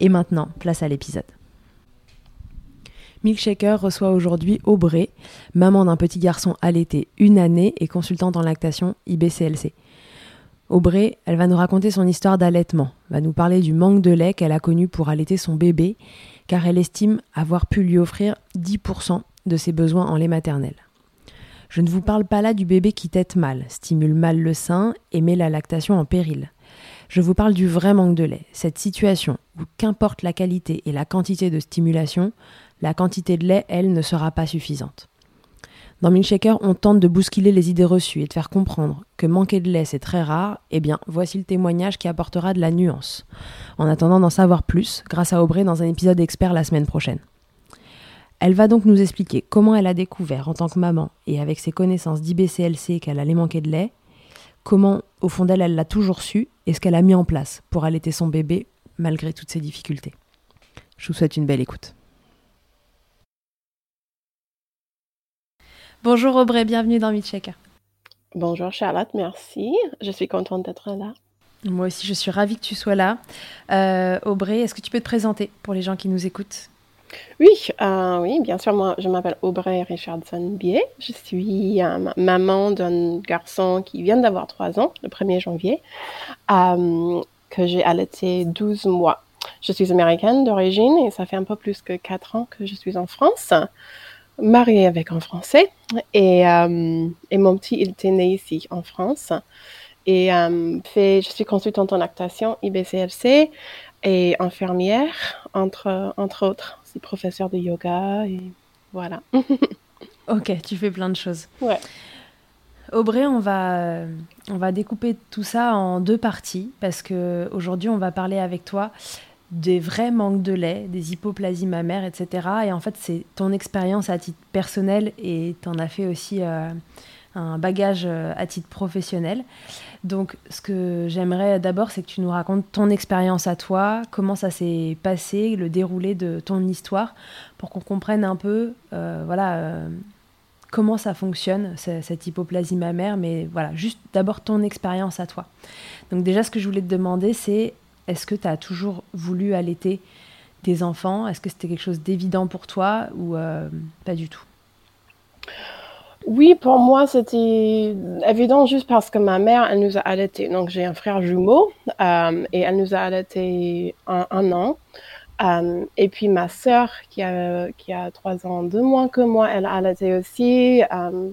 Et maintenant, place à l'épisode. Milkshaker reçoit aujourd'hui Aubrey, maman d'un petit garçon allaité une année et consultante en lactation IBCLC. Aubrey, elle va nous raconter son histoire d'allaitement, va nous parler du manque de lait qu'elle a connu pour allaiter son bébé, car elle estime avoir pu lui offrir 10% de ses besoins en lait maternel. Je ne vous parle pas là du bébé qui tète mal, stimule mal le sein et met la lactation en péril. Je vous parle du vrai manque de lait, cette situation où qu'importe la qualité et la quantité de stimulation, la quantité de lait, elle, ne sera pas suffisante. Dans Milkshaker, on tente de bousculer les idées reçues et de faire comprendre que manquer de lait c'est très rare, eh bien voici le témoignage qui apportera de la nuance. En attendant d'en savoir plus, grâce à Aubrey dans un épisode expert la semaine prochaine. Elle va donc nous expliquer comment elle a découvert en tant que maman et avec ses connaissances d'IBCLC qu'elle allait manquer de lait, comment au fond d'elle elle l'a toujours su et ce qu'elle a mis en place pour allaiter son bébé malgré toutes ces difficultés. Je vous souhaite une belle écoute. Bonjour Aubrey, bienvenue dans Milkshaker. Bonjour Charlotte, merci. Je suis contente d'être là. Moi aussi, je suis ravie que tu sois là. Euh, Aubrey, est-ce que tu peux te présenter pour les gens qui nous écoutent? Oui, euh, oui, bien sûr. Moi, je m'appelle Aubrey Richardson Bier. Je suis euh, maman d'un garçon qui vient d'avoir 3 ans, le 1er janvier, euh, que j'ai allaité 12 mois. Je suis américaine d'origine et ça fait un peu plus que 4 ans que je suis en France mariée avec un Français et, et mon petit, il était né ici en France. et fait, je suis consultante en lactation IBCLC et infirmière, entre, entre autres. Professeure de yoga et voilà. ok, tu fais plein de choses. Ouais. Aubrey, on va, on va découper tout ça en deux parties parce que aujourd'hui on va parler avec toi des vrais manques de lait, des hypoplasies mammaires, etc. Et en fait, c'est ton expérience à titre personnel et tu en as fait aussi euh, un bagage euh, à titre professionnel. Donc, ce que j'aimerais d'abord, c'est que tu nous racontes ton expérience à toi, comment ça s'est passé, le déroulé de ton histoire, pour qu'on comprenne un peu, euh, voilà, comment ça fonctionne, cette hypoplasie mammaire, mais voilà, juste d'abord ton expérience à toi. Donc déjà, ce que je voulais te demander, c'est est-ce que tu as toujours voulu allaiter des enfants? Est-ce que c'était quelque chose d'évident pour toi ou euh, pas du tout? Oui, pour moi, c'était évident juste parce que ma mère, elle nous a allaités. Donc, j'ai un frère jumeau euh, et elle nous a allaités un, an. Euh, et puis ma sœur, qui a, qui a trois ans de moins que moi, elle a allaité aussi. Euh,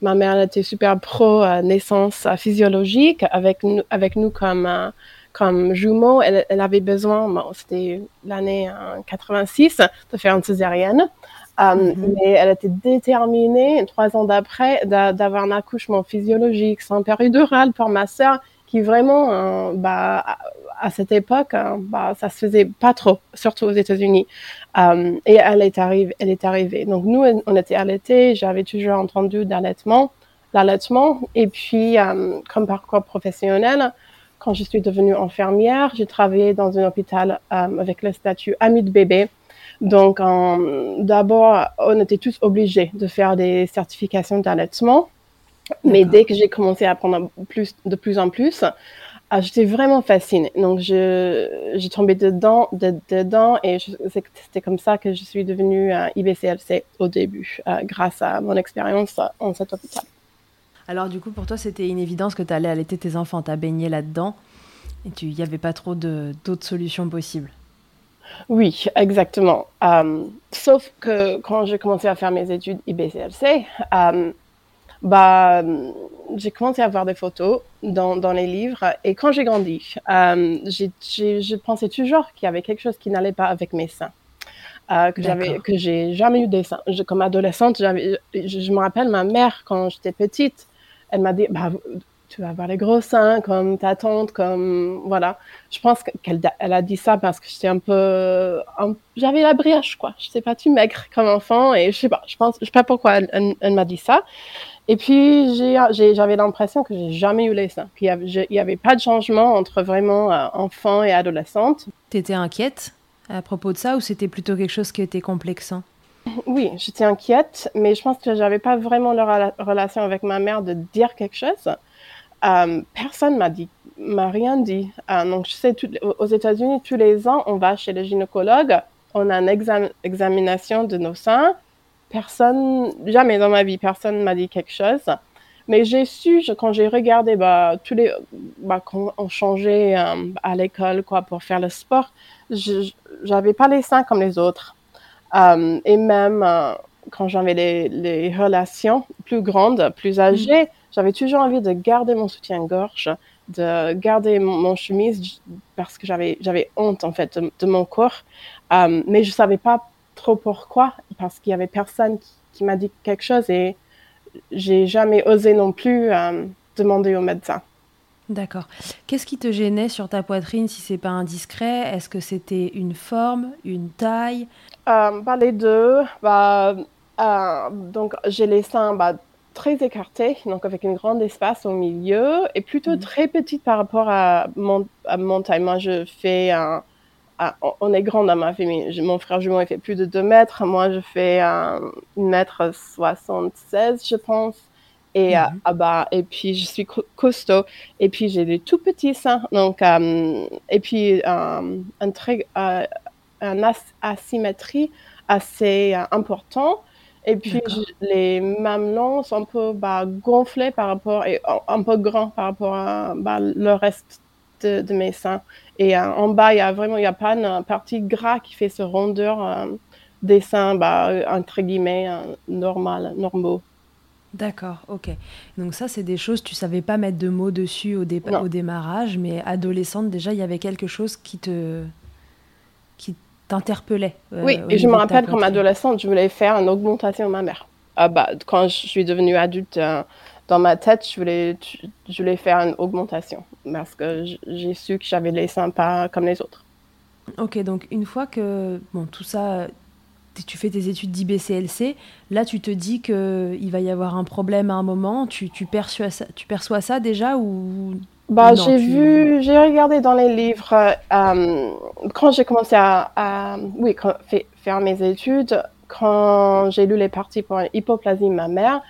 ma mère, elle était super pro naissance physiologique avec nous, avec nous comme, comme jumeaux. Elle, avait besoin, c'était l'année 86, de faire une césarienne. Mm-hmm. Mais elle était déterminée, trois ans d'après, d'avoir un accouchement physiologique sans péridurale pour ma sœur, qui vraiment, bah, à cette époque, hein, bah, ça se faisait pas trop, surtout aux États-Unis. Euh, et elle est arrivée, elle est arrivée. Donc nous, on était allaités. J'avais toujours entendu d'allaitement, l'allaitement. Et puis, euh, comme parcours professionnel, quand je suis devenue infirmière, j'ai travaillé dans un hôpital euh, avec le statut ami de bébé. Donc, d'abord, on était tous obligés de faire des certifications d'allaitement. Mais dès que j'ai commencé à apprendre plus, de plus en plus, ah, j'étais vraiment fascinée. Donc, j'ai tombé dedans, dedans et c'était comme ça que je suis devenue IBCLC au début, euh, grâce à mon expérience en cet hôpital. Alors, du coup, pour toi, c'était une évidence que tu allais allaiter tes enfants, tu as baigné là-dedans et il n'y avait pas trop d'autres solutions possibles. Oui, exactement. Euh, sauf que quand j'ai commencé à faire mes études IBCLC, euh, bah, j'ai commencé à voir des photos dans, dans les livres. Et quand j'ai grandi, euh, je pensais toujours qu'il y avait quelque chose qui n'allait pas avec mes seins. Euh, que j'avais que j'ai jamais eu des seins. comme adolescente, j'avais, je, je, me rappelle ma mère quand j'étais petite, elle m'a dit bah tu vas avoir les gros seins comme ta tante, comme voilà. Je pense qu'elle elle a dit ça parce que j'étais un peu, j'avais la brioche quoi. Je sais pas, tu maigre comme enfant et je sais pas. Je pense, je sais pas pourquoi elle, elle m'a dit ça. Et puis, j'avais l'impression que j'ai jamais eu les seins. Puis, il n'y avait pas de changement entre vraiment euh, enfant et adolescente. Tu étais inquiète à propos de ça ou c'était plutôt quelque chose qui était complexant? Oui, j'étais inquiète, mais je pense que j'avais pas vraiment la relation avec ma mère de dire quelque chose. Euh, personne m'a dit, m'a rien dit. Euh, donc, je sais, aux États-Unis, tous les ans, on va chez le gynécologue, on a une examination de nos seins personne, jamais dans ma vie, personne m'a dit quelque chose. Mais j'ai su, quand j'ai regardé, bah, tous les, bah, quand on changeait euh, à l'école, quoi, pour faire le sport, j'avais pas les seins comme les autres. Et même quand j'avais les, relations plus grandes, plus âgées. J'avais toujours envie de garder mon soutien-gorge, de garder mon, chemise parce que j'avais, j'avais honte, en fait, de, de mon corps. mais je savais pas trop pourquoi, parce qu'il y avait personne qui, m'a dit quelque chose et j'ai jamais osé non plus euh, demander au médecin. D'accord. Qu'est-ce qui te gênait sur ta poitrine si c'est pas indiscret? Est-ce que c'était une forme, une taille? Euh, bah, Les deux. Bah, euh, donc j'ai les seins bah, très écartés, donc avec une grande espace au milieu, et plutôt mhm. très petite par rapport à mon, à mon taille. Moi, je fais un on est grand dans ma famille. Mon frère jumeau, il fait plus de 2 mètres. Moi, je fais 1 mètre 76, je pense. Et, euh, ah bah, et puis, je suis costaud. Et puis, j'ai des tout petits seins. Donc, euh, et puis, euh, un très, un asymétrie assez important. Et puis, les mamelons sont un peu bah, gonflés par rapport, et un peu grands par rapport à bah, le reste de, mes seins. Et euh, en bas, il y a vraiment, il y a pas une partie gras qui fait ce rondeur euh, des seins, bah, entre guillemets, euh, normal, normaux. D'accord, ok. Donc ça, c'est des choses, tu savais pas mettre de mots dessus au, au démarrage, mais adolescente, déjà, il y avait quelque chose qui te qui t'interpellait. Euh, oui, et je me rappelle qu'en adolescente, je voulais faire une augmentation de ma mère. Ah bah, quand je suis devenue adulte, euh, dans ma tête, je voulais, je voulais faire une augmentation parce que j'ai su que j'avais les seins pas comme les autres. Ok, donc une fois que bon, tout ça, tu fais tes études d'IBCLC, là tu te dis qu'il va y avoir un problème à un moment, tu, tu, perçois, ça, tu perçois ça déjà ou bah, j'ai vu, j'ai regardé dans les livres euh, quand j'ai commencé à, oui, faire mes études, quand j'ai lu les parties pour l'hypoplasie de ma mère,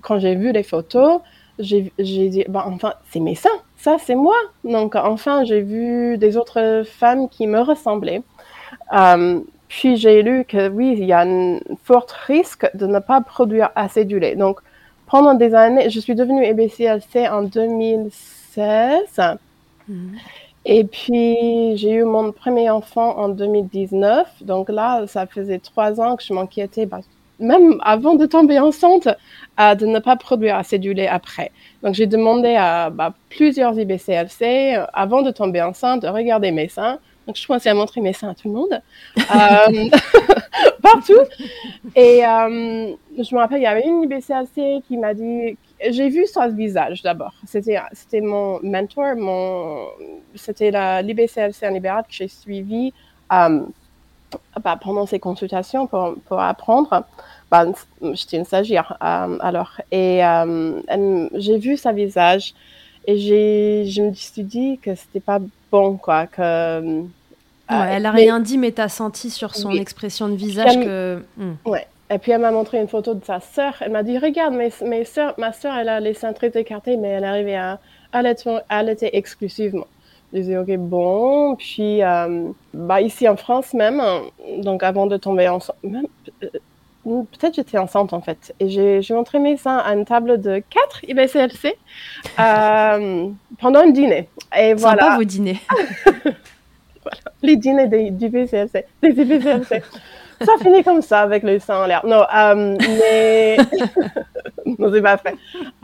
quand j'ai vu les photos, j'ai dit, bah, enfin, c'est mes seins, ça c'est moi. Donc enfin, j'ai vu des autres femmes qui me ressemblaient. Euh, puis j'ai lu que oui, il y a un fort risque de ne pas produire assez du lait. Donc pendant des années, je suis devenue EBCLC en 2016. Mhm. Et puis j'ai eu mon premier enfant en 2019. Donc là, ça faisait trois ans que je m'inquiétais, bah, même avant de tomber enceinte, de ne pas produire assez du lait après. Donc j'ai demandé à bah, plusieurs IBCLC, euh, avant de tomber enceinte, de regarder mes seins donc, je commençais à montrer mes seins à tout le monde, euh, partout. Et euh, je me rappelle, il y avait une IBCLC qui m'a dit, j'ai vu son visage d'abord. C'était, mon mentor, mon, c'était l'IBCLC en libéral que j'ai suivi euh, bah, pendant ces consultations pour, pour apprendre. Bah, j'étais une stagiaire alors. Et j'ai vu sa visage et je me suis dit que c'était pas bon, quoi. Euh, elle a rien dit, mais tu as senti sur son expression de visage que. Hmm. Ouais. Et puis elle m'a montré une photo de sa sœur. Elle m'a dit Regarde, mes, mes soeurs, ma sœur, elle a les seins très écartés, mais elle arrivait à allaiter, exclusivement. Je disais Ok, bon. Puis, euh, bah, ici en France même, donc avant de tomber enceinte, euh, peut-être j'étais enceinte en fait. Et j'ai montré mes seins à une table de 4 IBCLC euh, pendant un dîner. Et voilà. Sympa vos dîners. voilà. Les dîners des, du IBCLC, des IBCLC. ça finit comme ça avec les seins en l'air. Non, euh, mais. non, c'est pas vrai.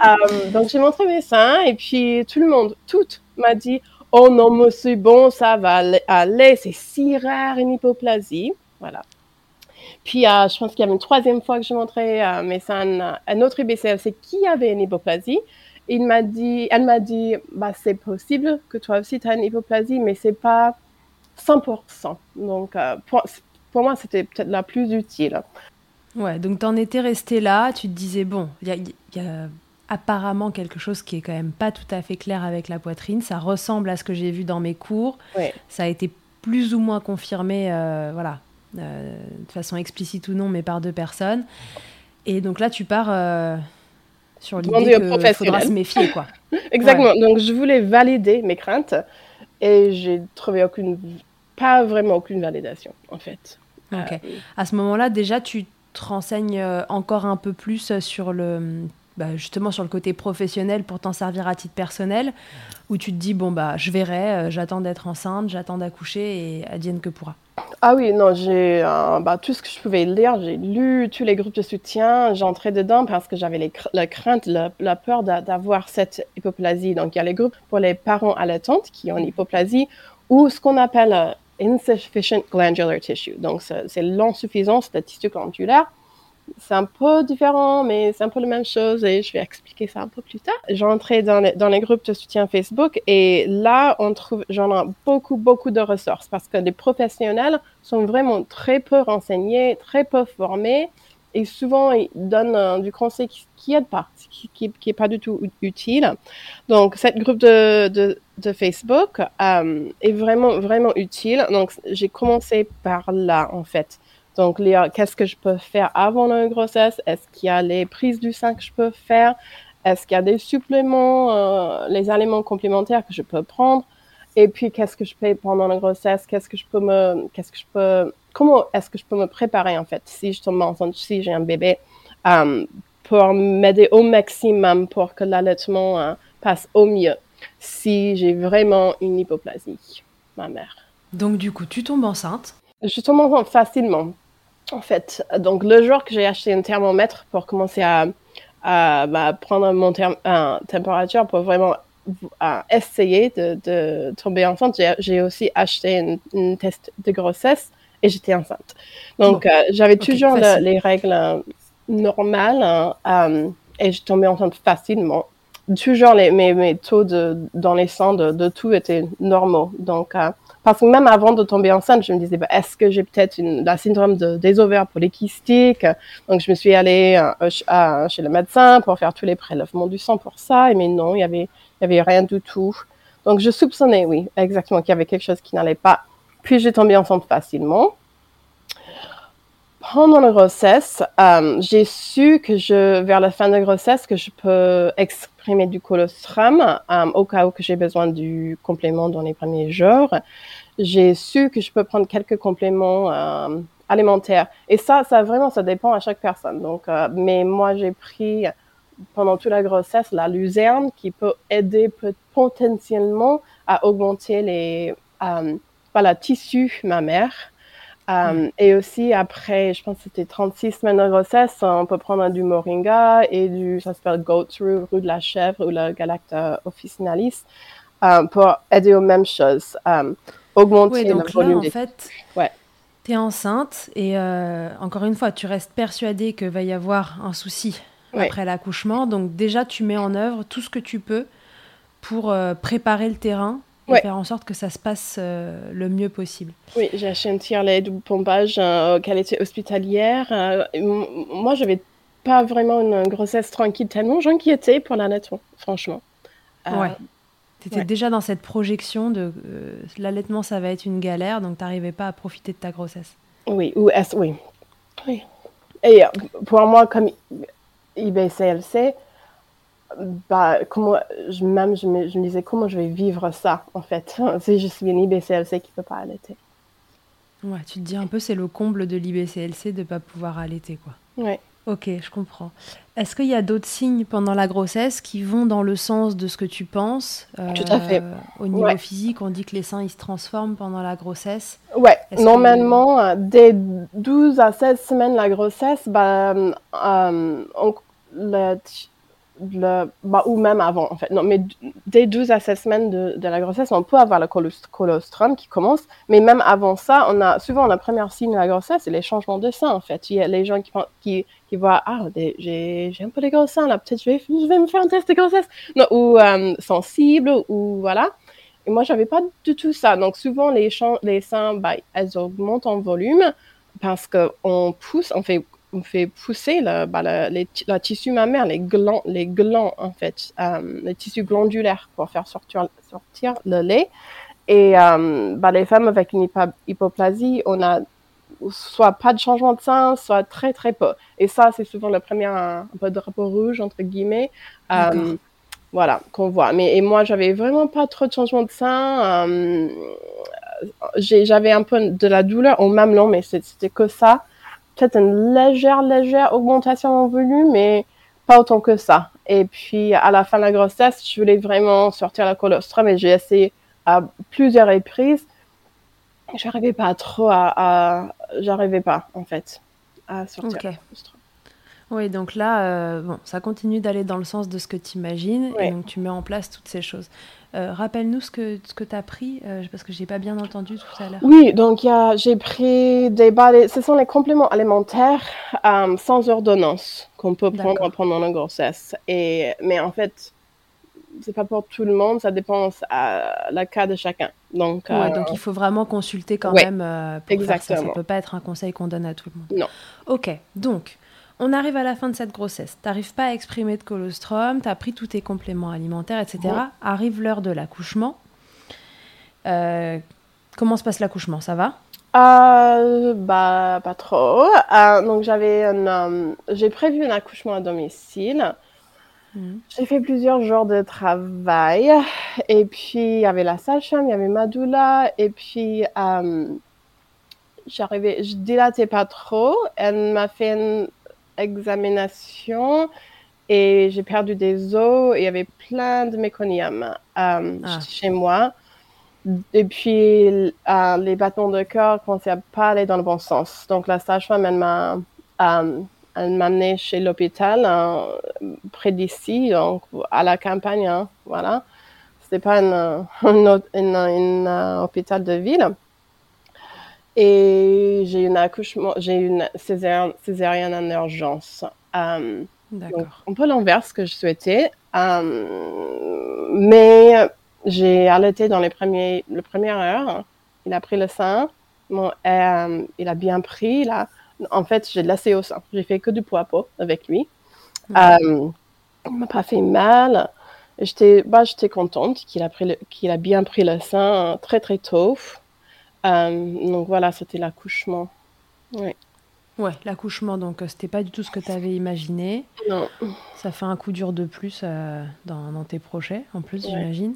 Euh, donc j'ai montré mes seins et puis tout le monde, tout m'a dit Oh non, monsieur, bon, ça va aller, c'est si rare une hypoplasie. Voilà. Puis, euh, je pense qu'il y avait une troisième fois que je montrais euh, mais c'est un, autre IBCLC qui avait une hypoplasie. Il m'a dit, elle m'a dit, bah, c'est possible que toi aussi tu as une hypoplasie, mais c'est pas 100%. Donc, euh, pour, pour, moi, c'était peut-être la plus utile. Ouais, donc tu en étais resté là, tu te disais, bon, il y, a, apparemment quelque chose qui est quand même pas tout à fait clair avec la poitrine. Ça ressemble à ce que j'ai vu dans mes cours. Ça a été plus ou moins confirmé, voilà, euh, de façon explicite ou non, mais par deux personnes. Et donc là, tu pars euh, sur l'idée qu'il faudra se méfier. Quoi. Exactement. Donc, je voulais valider mes craintes et j'ai trouvé aucune, pas vraiment aucune validation, en fait. Ok. Euh, à ce moment-là, déjà, tu te renseignes encore un peu plus sur le, bah, justement sur le côté professionnel pour t'en servir à titre personnel, où tu te dis bon bah je verrai, j'attends d'être enceinte, j'attends d'accoucher et advienne que pourra. Ah oui, non, j'ai euh, bah, tout ce que je pouvais lire, j'ai lu tous les groupes de soutien, j'entrais dedans parce que j'avais la crainte, la, peur d'avoir cette hypoplasie. Donc il y a les groupes pour les parents allaitantes qui ont une hypoplasie ou ce qu'on appelle euh, insufficient glandular tissue. Donc c'est l'insuffisance de tissu glandulaire c'est un peu différent, mais c'est un peu la même chose et je vais expliquer ça un peu plus tard. J'entrais dans dans les groupes de soutien Facebook et là, on trouve, j'en ai beaucoup, beaucoup de ressources parce que les professionnels sont vraiment très peu renseignés, très peu formés et souvent ils donnent euh, du conseil qui n'aide pas, qui, qui, est pas du tout utile. Donc, cette groupe de, Facebook euh, est vraiment, vraiment utile. Donc, j'ai commencé par là, en fait. Donc, qu'est-ce que je peux faire avant la grossesse? Est-ce qu'il y a les prises du sein que je peux faire? Est-ce qu'il y a des suppléments, euh, les aliments complémentaires que je peux prendre? Et puis, qu'est-ce que je fais pendant la grossesse? Qu'est-ce que je peux me, qu'est-ce que je peux, comment est-ce que je peux me préparer, en fait, si je tombe enceinte, si j'ai un bébé, euh, pour m'aider au maximum pour que l'allaitement euh, passe au mieux si j'ai vraiment une hypoplasie, ma mère? Donc, du coup, tu tombes enceinte? Je tombe enceinte facilement en fait. Donc, le jour que j'ai acheté un thermomètre pour commencer à, à bah, prendre mon température pour vraiment essayer de, de, tomber enceinte. J'ai aussi acheté un test de grossesse et j'étais enceinte. Donc, euh, j'avais toujours les règles euh, normales hein, et je tombais enceinte facilement toujours les, mes, mes taux de, dans les sangs de, de tout étaient normaux. Donc, euh, parce que même avant de tomber enceinte, je me disais, bah, est-ce que j'ai peut-être la syndrome de, des ovaires polykystiques? Donc, je me suis allée euh, chez le médecin pour faire tous les prélèvements du sang pour ça. Et mais non, il y avait, il y avait rien du tout. Donc, je soupçonnais, oui, exactement, qu'il y avait quelque chose qui n'allait pas. Puis, j'ai tombé enceinte facilement pendant la grossesse, euh, j'ai su que je, vers la fin de la grossesse, que je peux exprimer du colostrum euh, au cas où que j'ai besoin du complément dans les premiers jours. J'ai su que je peux prendre quelques compléments euh, alimentaires. Et ça, ça vraiment, ça dépend à chaque personne. Donc, mais moi, j'ai pris pendant toute la grossesse la luzerne qui peut aider potentiellement à augmenter les, la tissu mammaire euh, et aussi, après, je pense que c'était 36 semaines de grossesse, on peut prendre du moringa et du, ça s'appelle goat root, roux de la chèvre ou le galacta officinalis, euh, pour aider aux mêmes choses, euh, augmenter donc le volume là, en fait, ouais. tu es enceinte et encore une fois, tu restes persuadée qu'il va y avoir un souci après l'accouchement. Donc déjà, tu mets en œuvre tout ce que tu peux pour préparer le terrain et faire en sorte que ça se passe euh, le mieux possible. Oui, j'ai acheté un tire-lait de pompage euh, qualité hospitalière. Euh, moi, je n'avais pas vraiment une grossesse tranquille, tellement j'inquiétais pour l'allaitement, franchement. ouais. Tu étais déjà dans cette projection de l'allaitement, ça va être une galère, donc tu n'arrivais pas à profiter de ta grossesse. Oui, ou est oui. oui. Et pour moi, comme IBCLC, bah, comment, je, même je me, je me, disais comment je vais vivre ça, en fait, si je suis une IBCLC qui ne peut pas allaiter. Ouais, tu te dis un peu, c'est le comble de l'IBCLC de ne pas pouvoir allaiter, quoi. Ouais. Ok, je comprends. Est-ce qu'il y a d'autres signes pendant la grossesse qui vont dans le sens de ce que tu penses? Euh, Tout à fait. Au niveau physique, on dit que les seins ils se transforment pendant la grossesse. Ouais, normalement, que... Euh, dès 12 à 16 semaines la grossesse, bah, euh, on, le, bah, ou même avant, en fait. Non, mais dès 12 à 16 semaines de, de la grossesse, on peut avoir le colostrum qui commence. Mais même avant ça, on a souvent la première signe de la grossesse, c'est les changements de sein, en fait. Il y a les gens qui, qui, voient, ah, j'ai un peu les gros seins, là, peut-être je vais, je vais me faire un test de grossesse. Ou euh, sensible, ou voilà. Et moi, j'avais pas du tout ça. Donc, souvent, les, les seins, bah, elles augmentent en volume parce qu'on pousse, on fait on fait pousser le, bah, le, les, la tissu mammaire, les glands, les glands en fait, euh, les tissus glandulaires pour faire sortir, sortir le lait. Et euh, bah, les femmes avec une hypoplasie, on a soit pas de changement de sein, soit très très peu. Et ça, c'est souvent le premier un, peu de drapeau rouge entre guillemets. Euh, voilà, qu'on voit. Mais et moi, j'avais vraiment pas trop de changement de sein. Euh, j'avais un peu de la douleur au mamelon, mais c'était que ça peut-être une légère, légère augmentation en volume, mais pas autant que ça. Et puis, à la fin de la grossesse, je voulais vraiment sortir la colostrum et j'ai essayé à plusieurs reprises. J'arrivais pas trop à, j'arrivais pas, en fait, à sortir la colostrum. Oui, donc là, euh, bon, ça continue d'aller dans le sens de ce que tu imagines, et donc tu mets en place toutes ces choses. Euh, rappelle-nous ce que, ce que tu as pris, euh, parce que je n'ai pas bien entendu tout à l'heure. Oui, donc j'ai pris des balais, ce sont les compléments alimentaires sans ordonnance qu'on peut prendre pendant la grossesse. Et, mais en fait, c'est pas pour tout le monde, ça dépend à la cas de chacun. Donc, donc il faut vraiment consulter quand même pour Exactement. faire ça. Ça peut pas être un conseil qu'on donne à tout le monde. Non. Ok, donc on arrive à la fin de cette grossesse. Tu n'arrives pas à exprimer de colostrum, tu as pris tous tes compléments alimentaires, etc. Arrive l'heure de l'accouchement. Euh, comment se passe l'accouchement? Ça va? Euh, bah pas trop. Euh, donc j'avais j'ai prévu un accouchement à domicile. Mhm. J'ai fait plusieurs jours de travail et puis il y avait la sage-femme, il y avait Madoula et puis j'arrivais, je dilatais pas trop. Elle m'a fait une examination et j'ai perdu des os et il y avait plein de méconium euh, ah. chez moi. Et puis, euh, les battements de cœur commençaient à pas aller dans le bon sens. Donc, la sage-femme, elle m'a euh, elle m'a amené chez l'hôpital près d'ici, donc à la campagne, hein, voilà. C'était pas un hôpital de ville. Et j'ai une accouchement, j'ai une césarienne, en urgence. Donc, un peu l'inverse que je souhaitais. Euh, mais j'ai allaité dans les premiers, le première heure. Il a pris le sein. Bon, euh, il a bien pris, là. En fait, j'ai laissé au sein. J'ai fait que du poids pot avec lui. Euh, il m'a pas fait mal. J'étais, bah, contente qu'il a pris qu'il a bien pris le sein très très tôt. Euh, donc voilà, c'était l'accouchement. Ouais. Ouais, l'accouchement, donc c'était pas du tout ce que tu avais imaginé. Non. Ça fait un coup dur de plus dans, dans, tes projets, en plus, j'imagine.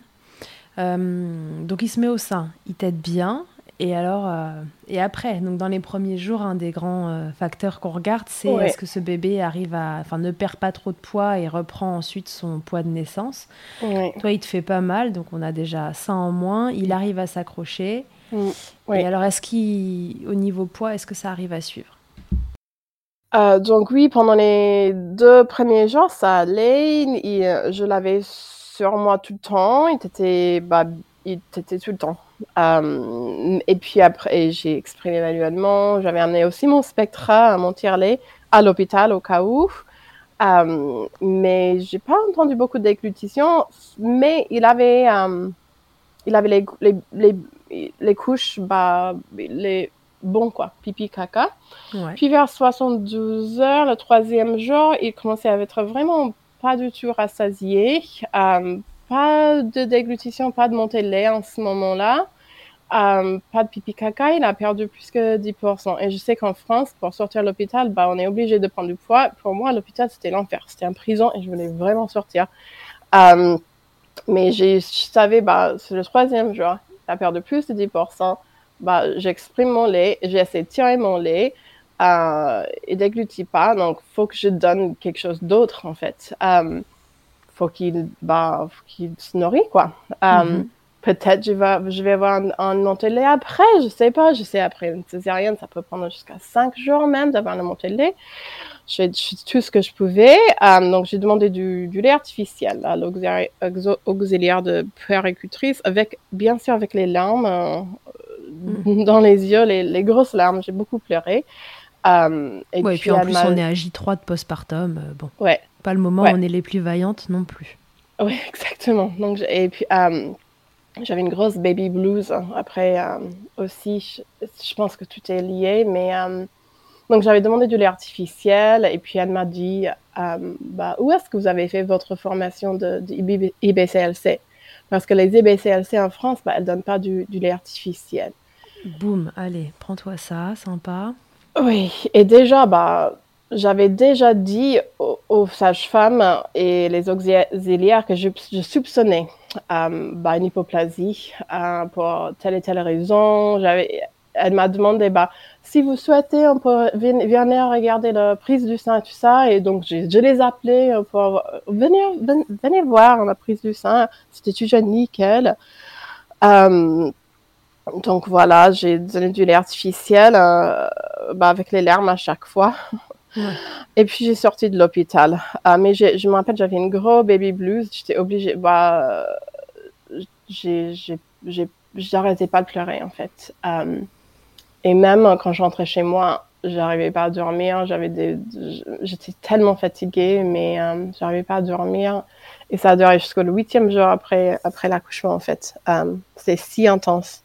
donc il se met au sein, il t'aide bien. Et alors, euh, et après, donc dans les premiers jours, un des grands euh, facteurs qu'on regarde, c'est est-ce que ce bébé arrive à, enfin, ne perd pas trop de poids et reprend ensuite son poids de naissance. Toi, il te fait pas mal, donc on a déjà ça en moins. Il arrive à s'accrocher. Mm. Et alors, est-ce qu'au niveau poids, est-ce que ça arrive à suivre? Euh, donc oui, pendant les deux premiers jours, ça allait. je l'avais sur moi tout le temps. Il était, bah, il était tout le temps. Euh, et puis après, j'ai exprimé manuellement. J'avais amené aussi mon spectra, mon tirelet, à l'hôpital au cas où. Euh, mais j'ai pas entendu beaucoup de déglutition. Mais il avait, euh, il avait les, les, les, les, couches, bah, les bons quoi, pipi, caca. Puis vers 72 heures, le troisième jour, il commençait à être vraiment pas du tout rassasié. Euh, pas de déglutition, pas de montée de lait en ce moment-là. Euh, pas de pipi caca, il a perdu plus que 10%. Et je sais qu'en France, pour sortir de l'hôpital, bah, on est obligé de prendre du poids. Pour moi, l'hôpital, c'était l'enfer. C'était un prison et je voulais vraiment sortir. Euh, mais je savais, bah, c'est le troisième jour, il a perdu plus de 10%. Bah, j'exprime mon lait, j'essaie de tirer mon lait. Euh, il déglutit pas, donc faut que je donne quelque chose d'autre en fait. Euh, faut qu'il bah, qu'il se nourrit, quoi. Euh, mhm. Peut-être je vais, je vais avoir un, un lait après, je sais pas. Je sais, après une césarienne, ça peut prendre jusqu'à cinq jours même d'avoir un lait. Je fais tout ce que je pouvais. Euh, donc, j'ai demandé du, du, lait artificiel à l'auxiliaire de puéricultrice, avec, bien sûr, avec les larmes euh, mhm. dans les yeux, les, les grosses larmes. J'ai beaucoup pleuré. Euh, et, puis, en plus, on est à J3 de postpartum. bon. Ouais. Pas le moment où on est les plus vaillantes non plus. Oui, exactement. Donc, et puis, euh, j'avais une grosse baby blues. Après, euh, aussi, je, pense que tout est lié, mais euh, donc j'avais demandé du lait artificiel et puis elle m'a dit, bah, où est-ce que vous avez fait votre formation de, IBCLC Parce que les IBCLC en France, bah, elles donnent pas du, du lait artificiel. Boum, allez, prends-toi ça, sympa. Oui, et déjà, bah, j'avais déjà dit aux, sages-femmes et les auxiliaires que je, soupçonnais euh, bah, une hypoplasie euh, pour telle et telle raison. Elle m'a demandé, bah, si vous souhaitez, on peut venir regarder la prise du sein et tout ça. Et donc, je, les appelais pour venir, venez voir la prise du sein. C'était toujours nickel. Euh, donc voilà, j'ai donné du lait artificiel euh, bah, avec les larmes à chaque fois. Et puis j'ai sorti de l'hôpital. Euh, mais je me rappelle, j'avais une grosse baby blues. J'étais obligée. Bah, j'arrêtais pas de pleurer en fait. Euh, et même quand je rentrais chez moi, j'arrivais pas à dormir. J'étais tellement fatiguée, mais euh, j'arrivais pas à dormir. Et ça a duré jusqu'au huitième jour après après l'accouchement en fait. Euh, C'était si intense.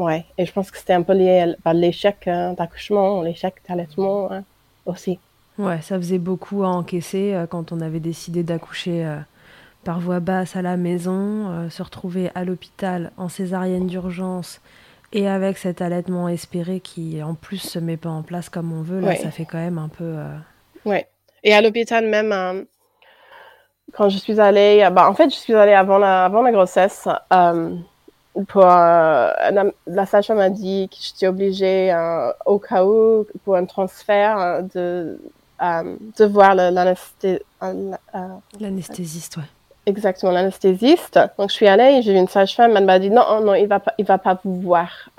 Ouais, et je pense que c'était un peu lié à l'échec hein, d'accouchement, l'échec d'allaitement hein, aussi. Ouais, ça faisait beaucoup à encaisser euh, quand on avait décidé d'accoucher euh, par voie basse à la maison, euh, se retrouver à l'hôpital en césarienne d'urgence et avec cet allaitement espéré qui en plus se met pas en place comme on veut, là ça fait quand même un peu. Ouais, et à l'hôpital même, quand je suis allée, bah, en fait je suis allée avant la, avant la grossesse pour euh, la sage m'a dit que j'étais obligée euh, au cas où pour un transfert euh, de de voir l'anesthésiste ouais exactement l'anesthésiste donc je suis allée j'ai vu une sage-femme elle m'a dit non non il va pas il va pas vous voir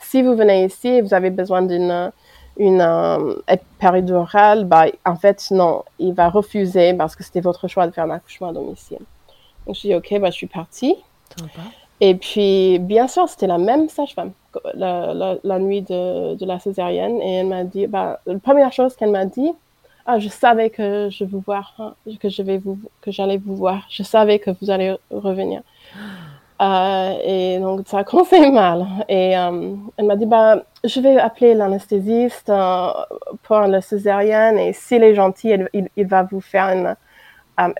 si vous venez ici et vous avez besoin d'une une euh, péridurale, bah, en fait, non, il va refuser parce que c'était votre choix de faire un accouchement à domicile. Donc, je dis, OK, bah, je suis partie. Et puis, bien sûr, c'était la même sage-femme la, nuit de, la césarienne. Et elle m'a dit, bah, la première chose qu'elle m'a dit, ah, je savais que je vous voir, hein, que je vais vous, que j'allais vous voir. Je savais que vous allez revenir. Euh, et donc, ça a commencé mal. Et euh, elle m'a dit, bah, je vais appeler l'anesthésiste euh, pour la césarienne et s'il est gentil, il, il, va vous faire une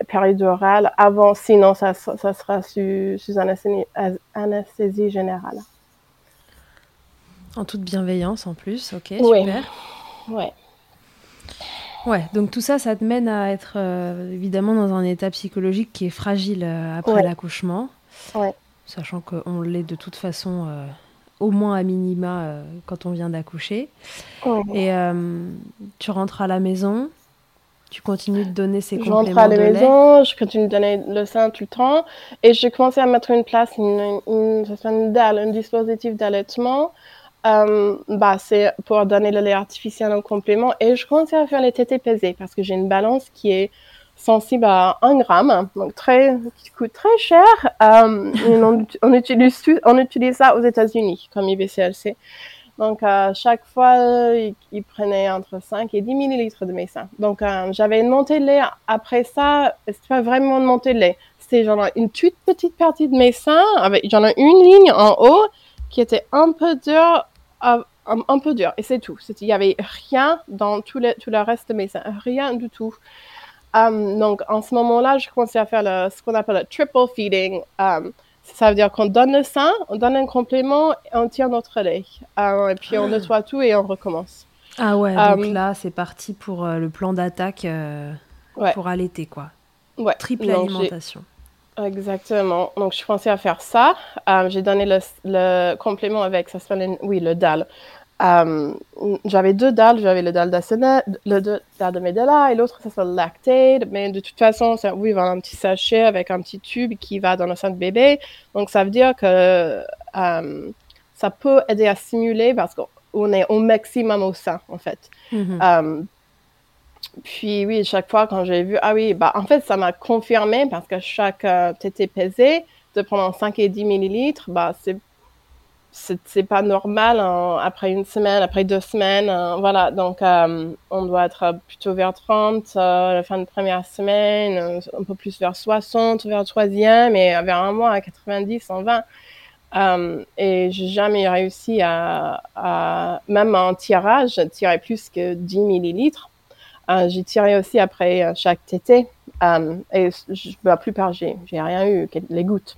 péridurale avant, sinon ça, ça sera sous, sous anesthésie, anesthésie, générale. En toute bienveillance en plus, ok, oui. super. Ouais. Ouais, donc tout ça, ça te mène à être évidemment dans un état psychologique qui est fragile après l'accouchement. Ouais sachant qu'on l'est de toute façon euh, au moins à minima euh, quand on vient d'accoucher. Et euh, tu rentres à la maison, tu continues de donner ces compléments Je rentre à la maison, je continue de donner le sein tout le temps, et j'ai commencé à mettre en place une, une, une, un dispositif d'allaitement. bah, c'est pour donner le lait artificiel en complément et je commençais à faire les pesées parce que j'ai une balance qui est sensible à 1 gramme, donc très, qui coûte très cher. Euh, on, utilise, on utilise ça aux États-Unis comme IBCLC. Donc, à chaque fois, ils, prenaient entre 5 et 10 millilitres de mes seins. Donc, euh, j'avais une montée de lait. Après ça, c'était pas vraiment une montée de lait. C'était genre une toute petite partie de mes seins. Avec, j'en ai une ligne en haut qui était un peu dure, un, peu dure. Et c'est tout. Il y avait rien dans tout le, reste de mes seins. Rien du tout. Um, donc, en ce moment-là, je commençais à faire ce qu'on appelle le triple feeding. Um, ça veut dire qu'on donne le sein, on donne un complément et on tire notre lait. Um, et puis, on ah. nettoie tout et on recommence. Ah ouais, donc là, c'est parti pour euh, le plan d'attaque euh, pour allaiter, quoi. Ouais. Triple alimentation. Exactement. Donc, je commençais à faire ça. j'ai donné le, le, complément avec, ça s'appelle, oui, le DAL. Euh, j'avais deux dalles, j'avais le dalle le dalle de Medela et l'autre ça s'appelle Lactate, mais de toute façon, c'est, oui, voilà un petit sachet avec un petit tube qui va dans le sein de bébé. Donc ça veut dire que euh, ça peut aider à stimuler parce qu'on est au maximum au sein en fait. Mm-hmm. Euh, puis oui, chaque fois quand j'ai vu, ah oui, bah en fait ça m'a confirmé parce que chaque tété pesé de prendre 5 et 10 millilitres, bah c'est c'est pas normal hein, après une semaine, après deux semaines. Hein, voilà, donc euh, on doit être plutôt vers 30 euh, la fin de première semaine, euh, un peu plus vers 60, vers troisième, et vers un mois à 90, 120. Euh, et j'ai jamais réussi à, même en tirage, tirer plus que 10 millilitres. j'ai tiré aussi après chaque tété, et la plupart j'ai rien eu, les gouttes.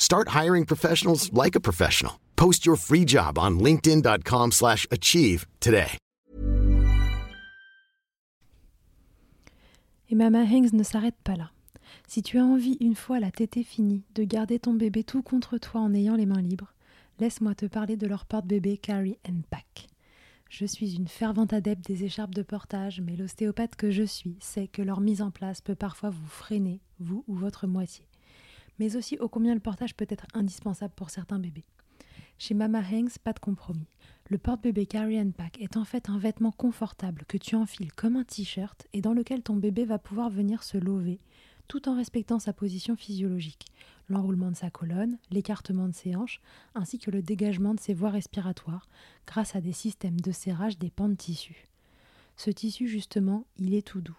Start hiring professionals like a professional. Post your free job on linkedin.com/achieve today. Et Mama Hanks ne s'arrête pas là. Si tu as envie, une fois la tétée finie, de garder ton bébé tout contre toi en ayant les mains libres, laisse-moi te parler de leur porte-bébé Carry and Pack. Je suis une fervente adepte des écharpes de portage, mais l'ostéopathe que je suis sait que leur mise en place peut parfois vous freiner, vous ou votre moitié mais aussi ô combien le portage peut être indispensable pour certains bébés. Chez Mama Hanks, pas de compromis. Le porte-bébé Carry and Pack est en fait un vêtement confortable que tu enfiles comme un t-shirt et dans lequel ton bébé va pouvoir venir se lever tout en respectant sa position physiologique, l'enroulement de sa colonne, l'écartement de ses hanches, ainsi que le dégagement de ses voies respiratoires grâce à des systèmes de serrage des pans de tissu. Ce tissu, justement, il est tout doux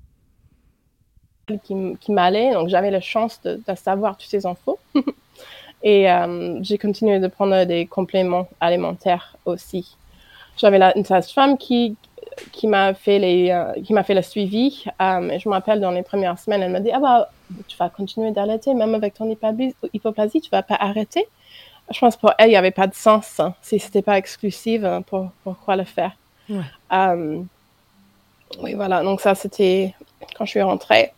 Qui, qui m'allait, donc j'avais la chance de, de savoir toutes ces infos. et euh, j'ai continué de prendre des compléments alimentaires aussi. J'avais une sage-femme qui, qui m'a fait les euh, qui m'a fait le suivi euh, et je me rappelle dans les premières semaines elle m'a dit ah bah tu vas continuer d'allaiter même avec ton hypoplasie tu vas pas arrêter je pense pour elle il y avait pas de sens hein, si c'était pas exclusif hein, pour pourquoi le faire ouais. euh, oui voilà donc ça c'était quand je suis rentrée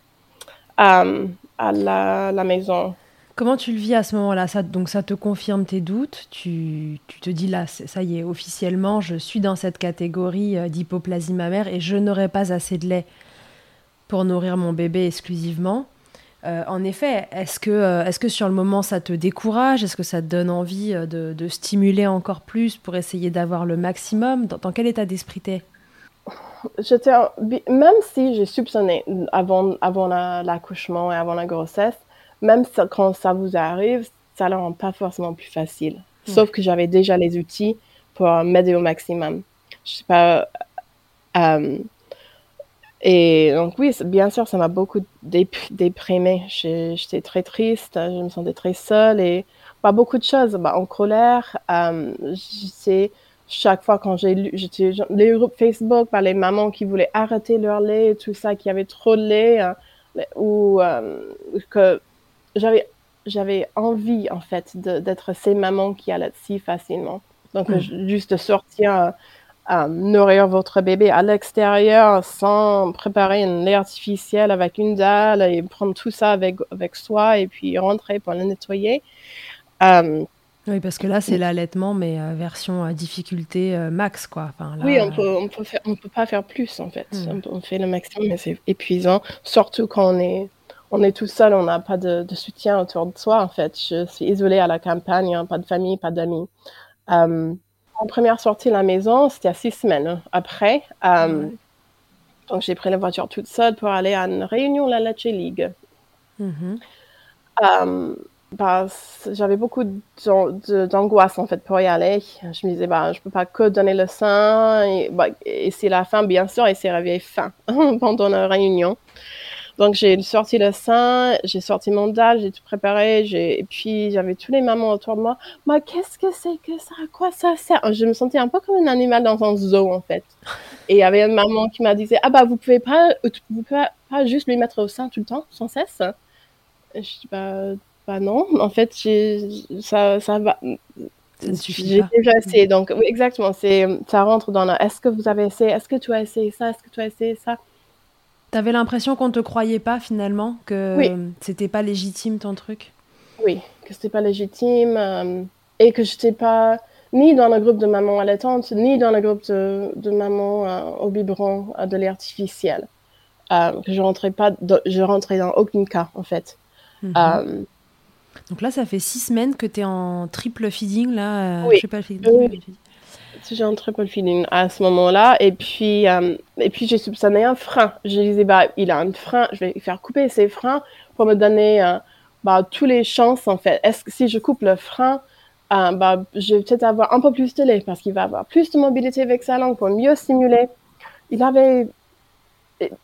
euh, à la, maison. Comment tu le vis à ce moment-là? Ça, Donc ça te confirme tes doutes, tu, tu, te dis là, ça y est, officiellement, je suis dans cette catégorie euh, d'hypoplasie mammaire et je n'aurai pas assez de lait pour nourrir mon bébé exclusivement. Euh, en effet, est-ce que, est que sur le moment ça te décourage? Est-ce que ça te donne envie de, stimuler encore plus pour essayer d'avoir le maximum? Dans, quel état d'esprit t'es? Même si j'ai soupçonné avant, avant l'accouchement la, et avant la grossesse, même quand ça vous arrive, ça ne rend pas forcément plus facile. Mmh. Sauf que j'avais déjà les outils pour m'aider au maximum. Je sais pas. Euh, et donc oui, bien sûr, ça m'a beaucoup dép déprimée. J'étais très triste, je me sentais très seule et pas beaucoup de choses. Bah, en colère, euh, sais, chaque fois quand j'ai lu, j'étais les groupes Facebook, bah, les mamans qui voulaient arrêter leur lait et tout ça, qui avaient trop de lait, euh, ou euh, que j'avais j'avais envie en fait d'être ces mamans qui allaitent si facilement. Donc mmh. juste sortir à nourrir votre bébé à l'extérieur sans préparer un lait artificiel avec une dalle et prendre tout ça avec avec soi et puis rentrer pour le nettoyer. Euh, oui, parce que là, c'est l'allaitement, mais euh, version euh, difficulté euh, max, quoi. Enfin, là, oui, on peut, on peut, faire, on peut pas faire plus, en fait. Mmh. On, fait le maximum, mais c'est épuisant, surtout quand on est on est tout seul, on n'a pas de, de, soutien autour de soi, en fait. Je suis isolée à la campagne, hein, pas de famille, pas d'amis. Euh, en première sortie de la maison, c'était à six semaines après. Euh, ouais. Donc, j'ai pris la voiture toute seule pour aller à une réunion de la Lecce League. Mm -hmm. euh, bah, j'avais beaucoup d'angoisse, en fait, pour y aller. Je me disais, bah, je peux pas que donner le sein. Et, bah, et c'est la fin, bien sûr, et c'est réveillé fin pendant la réunion. Donc j'ai sorti le sein, j'ai sorti mon dalle, j'ai tout préparé, et puis j'avais tous les mamans autour de moi. Mais qu'est-ce que c'est que ça? À quoi ça sert? Je me sentais un peu comme un animal dans un zoo en fait. Et il y avait une maman qui m'a dit ah bah vous pouvez pas, vous pouvez pas juste lui mettre au sein tout le temps, sans cesse. Et je dis bah, bah non, en fait ça ça va. Ça ne suffit J'ai déjà essayé, donc oui, exactement. Ça rentre dans la. Est-ce que vous avez essayé Est-ce que tu as essayé ça Est-ce que tu as essayé ça? T'avais l'impression qu'on te croyait pas finalement, que oui. c'était pas légitime ton truc? Oui, que c'était pas légitime euh, et que j'étais pas ni dans le groupe de mamans allaitantes, ni dans le groupe de, de mamans euh, au biberon euh, de lait artificiel. que je rentrais pas, de, je rentrais dans aucun cas en fait. Mm -hmm. Donc là, ça fait six semaines que tu es en triple feeding là. oui. Je sais pas le feeding. Oui j'ai un triple feeding à ce moment-là. Et puis, euh, et puis j'ai soupçonné un frein. Je disais, bah, il a un frein, je vais faire couper ses freins pour me donner euh, bah, tous les chances, en fait. Est-ce que si je coupe le frein, euh, bah, je vais peut-être avoir un peu plus de lait parce qu'il va avoir plus de mobilité avec sa langue pour mieux stimuler. Il avait,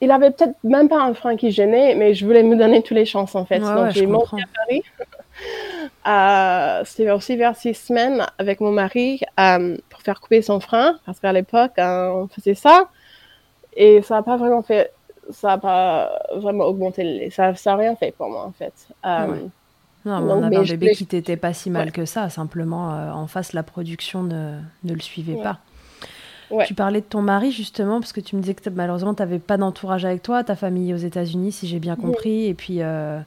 il avait peut-être même pas un frein qui gênait, mais je voulais me donner toutes les chances, en fait. Ouais, Donc, ouais, j'ai monté à Paris. Euh, c'était aussi vers six semaines avec mon mari euh, pour faire couper son frein parce qu'à l'époque euh, on faisait ça et ça n'a pas vraiment fait ça n'a pas vraiment augmenté ça ça a rien fait pour moi en fait ouais. non mais on avait un bébé qui t'était pas si mal ouais. que ça simplement en face la production ne, ne le suivait ouais. pas Tu parlais de ton mari justement parce que tu me disais que malheureusement tu n'avais pas d'entourage avec toi, ta famille aux États-Unis si j'ai bien compris, et puis euh,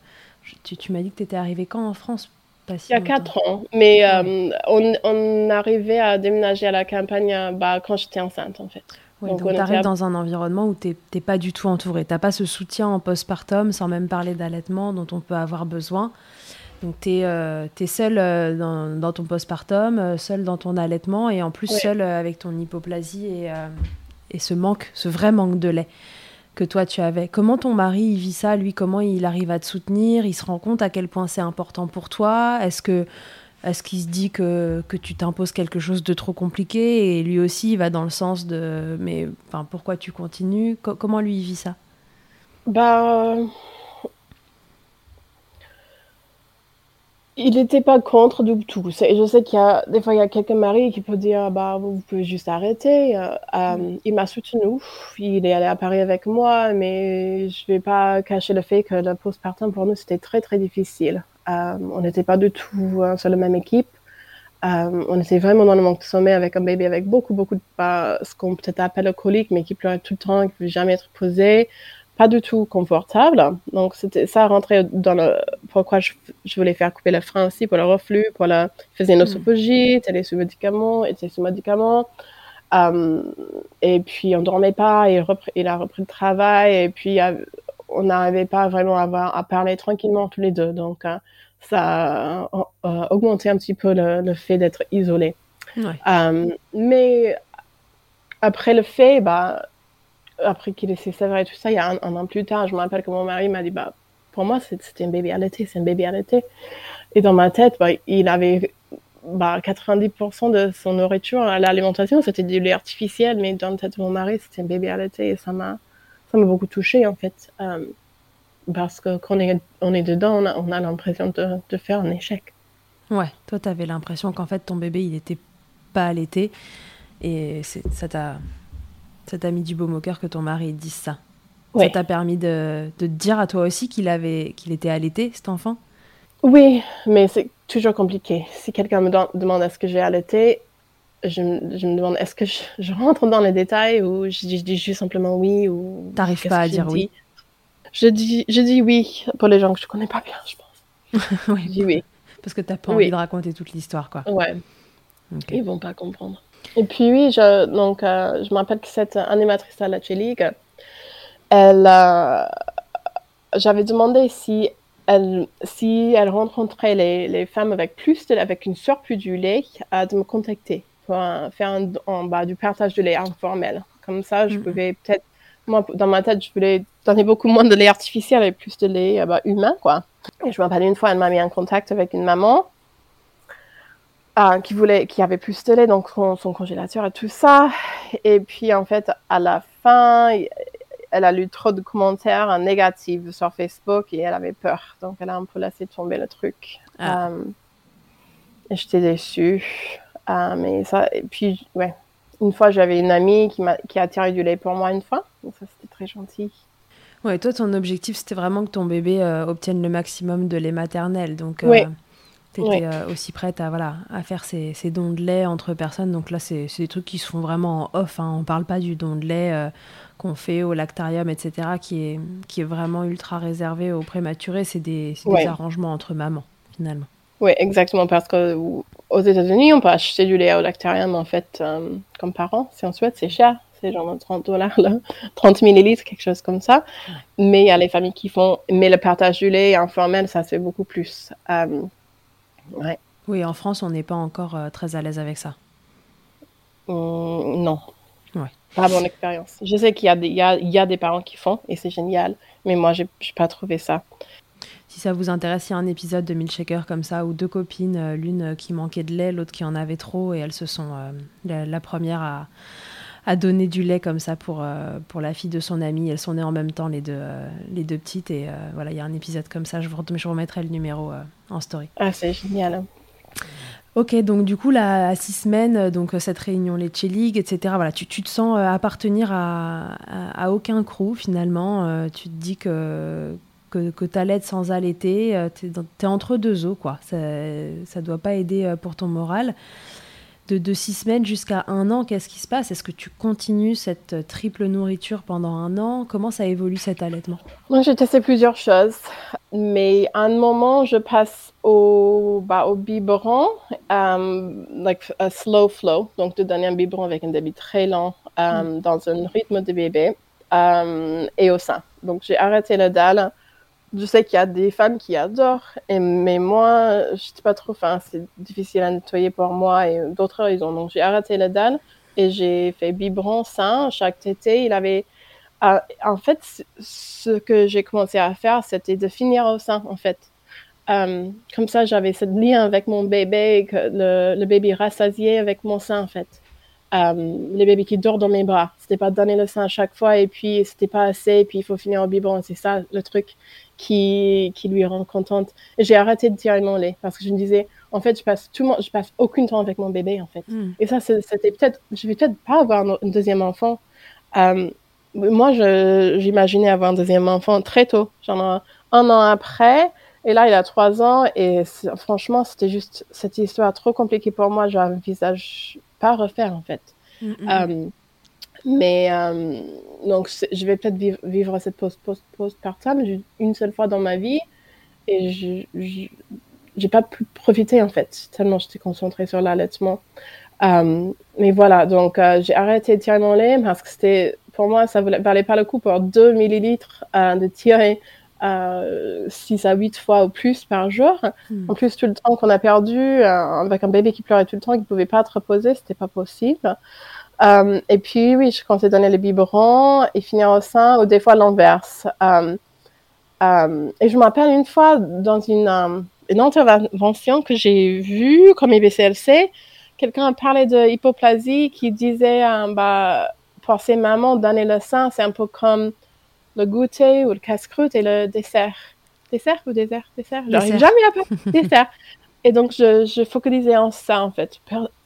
tu, tu m'as dit que tu étais arrivée quand en France? Pas si Il y a quatre ans, mais euh, on, on, arrivait à déménager à la campagne bah, quand j'étais enceinte en fait. Donc, donc tu arrives à... dans un environnement où tu n'es pas du tout entouré. Tu n'as pas ce soutien en postpartum, sans même parler d'allaitement dont on peut avoir besoin. Donc tu es, euh, es seule euh, dans, dans, ton postpartum, euh, seule dans ton allaitement et en plus ouais. seule avec ton hypoplasie et, et, ce manque, ce vrai manque de lait. que toi tu avais. Comment ton mari il vit ça, lui Comment il arrive à te soutenir? Il se rend compte à quel point c'est important pour toi? Est-ce que est-ce qu'il se dit que, que tu t'imposes quelque chose de trop compliqué et lui aussi il va dans le sens de mais enfin pourquoi tu continues? Comment lui il vit ça? Bah Il n'était pas contre du tout. Je sais qu'il y a des fois il y a quelques maris qui peuvent dire bah vous pouvez juste arrêter. Euh, euh, il m'a soutenu. Il est allé à Paris avec moi, mais je vais pas cacher le fait que le postpartum pour nous c'était très très difficile. Euh, on n'était pas du tout sur la même équipe. on était vraiment dans le manque de sommeil avec un bébé avec beaucoup beaucoup de ce qu'on peut-être appelle le colique, mais qui pleurait tout le temps, qui ne veut jamais être posé pas du tout confortable. Donc, c'était ça rentrait dans le pourquoi je, voulais faire couper le frein aussi pour le reflux, pour la faisait une osophagie, elle est sous médicaments, était sous médicaments. Euh, et puis, on dormait pas, et il, a repris le travail, et puis on n'arrivait pas vraiment à, avoir, à parler tranquillement tous les deux. Donc, euh, ça a augmenté un petit peu le, fait d'être isolé. Euh, mais après le fait, bah, après qu'il ait ses et tout ça, il y a un, an plus tard, je me rappelle que mon mari m'a dit, bah, pour moi, c'était un bébé l'été, c'est un bébé l'été. Et dans ma tête, bah, il avait bah, 90% de son nourriture à l'alimentation, c'était du lait artificiel, mais dans la tête de mon mari, c'était un bébé l'été. et ça m'a, ça m'a beaucoup touché en fait, euh, parce que quand on est, on est dedans, on a, on a l'impression de, de, faire un échec. Ouais, toi, tu avais l'impression qu'en fait, ton bébé, il n'était pas allaité, et ça t'a ça t'a mis du baume au cœur que ton mari dise ça. Ça t'a permis de, de, dire à toi aussi qu'il avait qu'il était allaité, cet enfant? Oui, mais c'est toujours compliqué. Si quelqu'un me demande est-ce que j'ai allaité, je, je, me demande est-ce que je, rentre dans les détails ou je, dis juste simplement oui ou. T'arrives pas à dire oui? je dis, je dis oui pour les gens que je connais pas bien, je pense. oui. Je dis oui. Parce que t'as pas envie de raconter toute l'histoire, quoi. Ouais. Okay. Ils vont pas comprendre. Et puis oui, je, donc, euh, je me rappelle que cette animatrice à la League, elle, euh, j'avais demandé si elle, si elle rencontrait les, les femmes avec plus de, avec une surplus du lait, euh, de me contacter pour faire un, en, bas du partage de lait informel. Comme ça, je mm. pouvais peut-être, moi, dans ma tête, je voulais donner beaucoup moins de lait artificiel et plus de lait bah, humain, quoi. Et je me rappelle une fois, elle m'a mis en contact avec une maman ah, qui voulait, qui avait plus de lait, donc son, congélateur et tout ça. Et puis en fait, à la fin, elle a lu trop de commentaires négatifs sur Facebook et elle avait peur, donc elle a un peu laissé tomber le truc. Ah. Euh, et j'étais déçue. Euh, mais ça, et puis ouais, une fois j'avais une amie qui m'a, qui a tiré du lait pour moi une fois, donc ça c'était très gentil. Ouais, toi ton objectif c'était vraiment que ton bébé euh, obtienne le maximum de lait maternel, donc. Oui tu étais euh, aussi prête à, voilà, à faire ces, ces, dons de lait entre personnes. Donc là, c'est des trucs qui se font vraiment en off. Hein. On ne parle pas du don de lait euh, qu'on fait au lactarium, etc., qui est, qui est vraiment ultra réservé aux prématurés. C'est des, des, arrangements entre mamans, finalement. Oui, exactement. Parce qu'aux États-Unis, on peut acheter du lait au lactarium, en fait, euh, comme parent. Si on souhaite, c'est cher. C'est genre 30 dollars, 30 millilitres, quelque chose comme ça. Mais il y a les familles qui font. Mais le partage du lait informel, ça se fait beaucoup plus. Oui, en France, on n'est pas encore euh, très à l'aise avec ça. Mmh, non. Ouais. Pas mon expérience. Je sais qu'il y, a des, il y, a, des parents qui font et c'est génial, mais moi, je n'ai pas trouvé ça. Si ça vous intéresse, il y a un épisode de Milkshaker comme ça où deux copines, euh, l'une euh, qui manquait de lait, l'autre qui en avait trop, et elles se sont. la, première à, à, donner du lait comme ça pour, pour la fille de son amie. Elles sont nées en même temps, les deux, les deux petites, et voilà, il y a un épisode comme ça. Je vous, je vous remettrai le numéro en story. Ah, c'est génial. Ok, donc du coup, là, à six semaines, euh, donc euh, cette réunion Lecce League, etc., voilà, tu, tu te sens euh, appartenir à, à, aucun crew finalement. tu te dis que, que, que tu l'aide sans allaiter. tu es, entre deux eaux, quoi. Ça ne doit pas aider pour ton moral de, six semaines jusqu'à un an, qu'est-ce qui se passe? Est-ce que tu continues cette triple nourriture pendant un an? Comment ça évolue cet allaitement? Moi, j'ai testé plusieurs choses, mais à un moment, je passe au, bah, au biberon, um, like a slow flow, donc de donner un biberon avec un débit très lent um, mm. dans un rythme de bébé um, et au sein. Donc, j'ai arrêté le dalle je sais qu'il y a des femmes qui adorent, mais moi, je sais pas trop, enfin, c'est difficile à nettoyer pour moi et d'autres, ont. Donc, j'ai arrêté la dalle et j'ai fait biberon sain. Chaque tété, il avait Euh, en fait, ce que j'ai commencé à faire, c'était de finir au sein, en fait. Euh, comme ça, j'avais ce lien avec mon bébé, que le, le bébé rassasié avec mon sein, en fait. Euh, le bébé qui dort dans mes bras. C'était pas donner le sein à chaque fois et puis c'était pas assez et puis il faut finir au biberon. C'est ça le truc qui, qui lui rend contente. J'ai arrêté de tirer mon lait parce que je me disais, en fait, je passe tout mon, je passe aucun temps avec mon bébé, en fait. Mm. Et ça, c'était peut-être, je vais peut-être pas avoir un, un deuxième enfant. Euh, moi, j'imaginais avoir un deuxième enfant très tôt, genre un an après. Et là, il a trois ans et franchement, c'était juste cette histoire trop compliquée pour moi. Je n'envisage pas refaire, en fait. Mm, mm. Euh, mais euh, donc, je vais peut-être vivre, vivre cette post post postpartum une seule fois dans ma vie et je j'ai pas pu profiter en fait tellement j'étais concentrée sur l'allaitement. Euh, mais voilà, donc euh, j'ai arrêté de tirer mon lait parce que c'était pour moi ça valait, valait pas le coup pour 2 millilitres euh, de tirer euh, 6 à 8 fois ou plus par jour. Hmm. En plus, tout le temps qu'on a perdu, euh, avec un bébé qui pleurait tout le temps, qui ne pouvait pas te reposer, c'était pas possible. Euh, et puis, oui, je comptais donner le biberon et finir au sein, ou des fois l'inverse. Euh, euh, et je me rappelle une fois dans une, une intervention que j'ai vue comme IBCLC, quelqu'un a parlé de hypoplasie qui disait, bah, pour ces mamans, donner le sein, c'est un peu comme le goûter ou le casse-croûte et le dessert. Dessert ou dessert? Dessert? J'arrive jamais à dessert. Et donc, je, je focalisais en ça, en fait.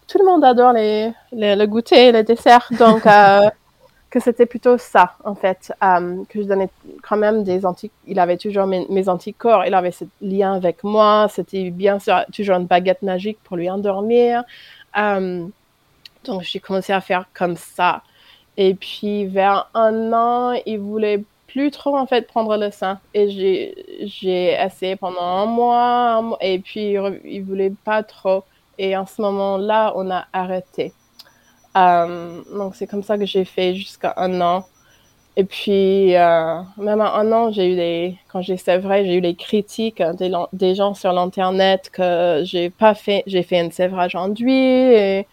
Tout le monde adore les, les- le goûter et le dessert. Donc, euh, que c'était plutôt ça, en fait. euh, que je donnais quand même des anti... Il avait toujours mes, mes anticorps. Il avait ce lien avec moi. C'était bien sûr toujours une baguette magique pour lui endormir. Euh, donc, j'ai commencé à faire comme ça. Et puis, vers un an, il voulait plus trop, en fait, prendre le sein. Et j'ai, essayé pendant un mois, un mois, et puis il voulait pas trop. Et en ce moment-là, on a arrêté. Euh, donc, c'est comme ça que j'ai fait jusqu'à un an. Et puis, euh, même à un an, j'ai eu des, quand j'ai sévré, j'ai eu des critiques des, gens sur l'internet que j'ai pas fait, j'ai fait un sévrage enduit et,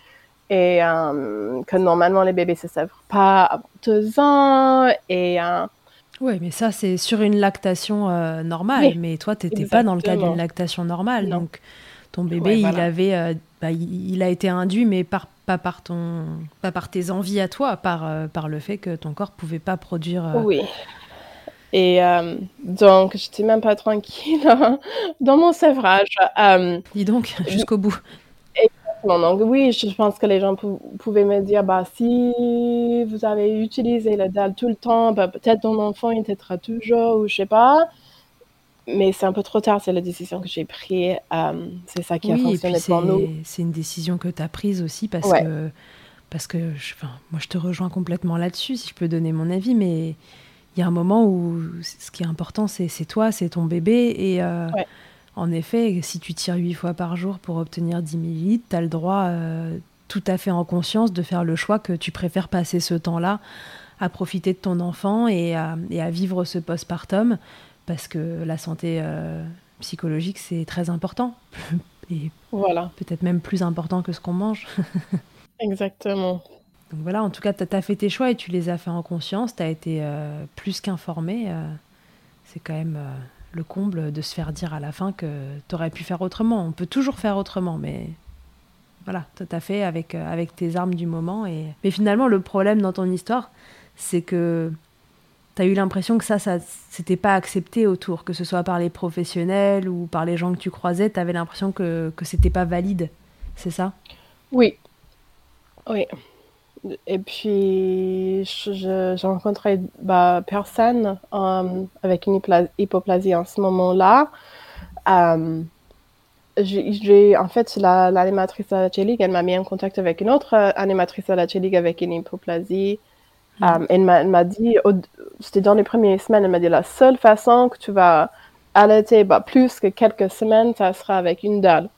et euh, que normalement les bébés se sèvrent pas avant deux ans et euh, Ouais, mais ça, c'est sur une lactation normale. Oui, mais toi, tu n'étais pas dans le cadre d'une lactation normale. Non. Donc, ton bébé, Ouais, il avait, euh, bah, il, a été induit, mais par, pas, par ton, pas par tes envies à toi, par, euh, par le fait que ton corps pouvait pas produire. euh, Oui. Et donc, j'étais même pas tranquille hein, dans mon sévrage. Euh, Dis donc, jusqu'au bout. bon, donc, oui, je pense que les gens pou- pouvaient me dire, bah, si vous avez utilisé le dalle tout le temps, bah, peut-être ton enfant, il t'aidera toujours, ou je sais pas. Mais c'est un peu trop tard, c'est la décision que j'ai prise. Euh, c'est ça qui a Oui, et fonctionné puis pour nous. c'est une décision que tu as prise aussi parce Ouais. que, parce que je, enfin, moi je te rejoins complètement là-dessus, si je peux donner mon avis, mais il y a un moment où ce qui est important, c'est toi, c'est ton bébé. Et euh, Ouais. en effet, si tu tires huit fois par jour pour obtenir 10 millilitres, tu as le droit, euh, tout à fait en conscience, de faire le choix que tu préfères passer ce temps-là à profiter de ton enfant et à, et à vivre ce postpartum parce que la santé euh, psychologique, c'est très important. Et Voilà, peut-être même plus important que ce qu'on mange. exactement. Donc voilà, en tout cas, tu as fait tes choix et tu les as fait en conscience, tu as été euh, plus qu'informé. euh, c'est quand même le comble de se faire dire à la fin que tu aurais pu faire autrement. On peut toujours faire autrement, mais voilà, tu as fait avec, avec tes armes du moment. Et... Mais finalement, le problème dans ton histoire, c'est que tu as eu l'impression que ça, ça c'était pas accepté autour, que ce soit par les professionnels ou par les gens que tu croisais, tu avais l'impression que, que c'était pas valide. C'est ça? Oui, oui. Et puis, je- je- j'ai rencontré bah, personne euh, avec une hypoplasie en ce moment-là. Euh, j'ai, en fait, la- l'animatrice de la J-League, elle m'a mis en contact avec une autre euh, animatrice de la J-League avec une hypoplasie. Euh, elle m'a, elle m'a dit, c'était dans les premières semaines, elle m'a dit la seule façon que tu vas allaiter bah, plus que quelques semaines, ça sera avec une dalle.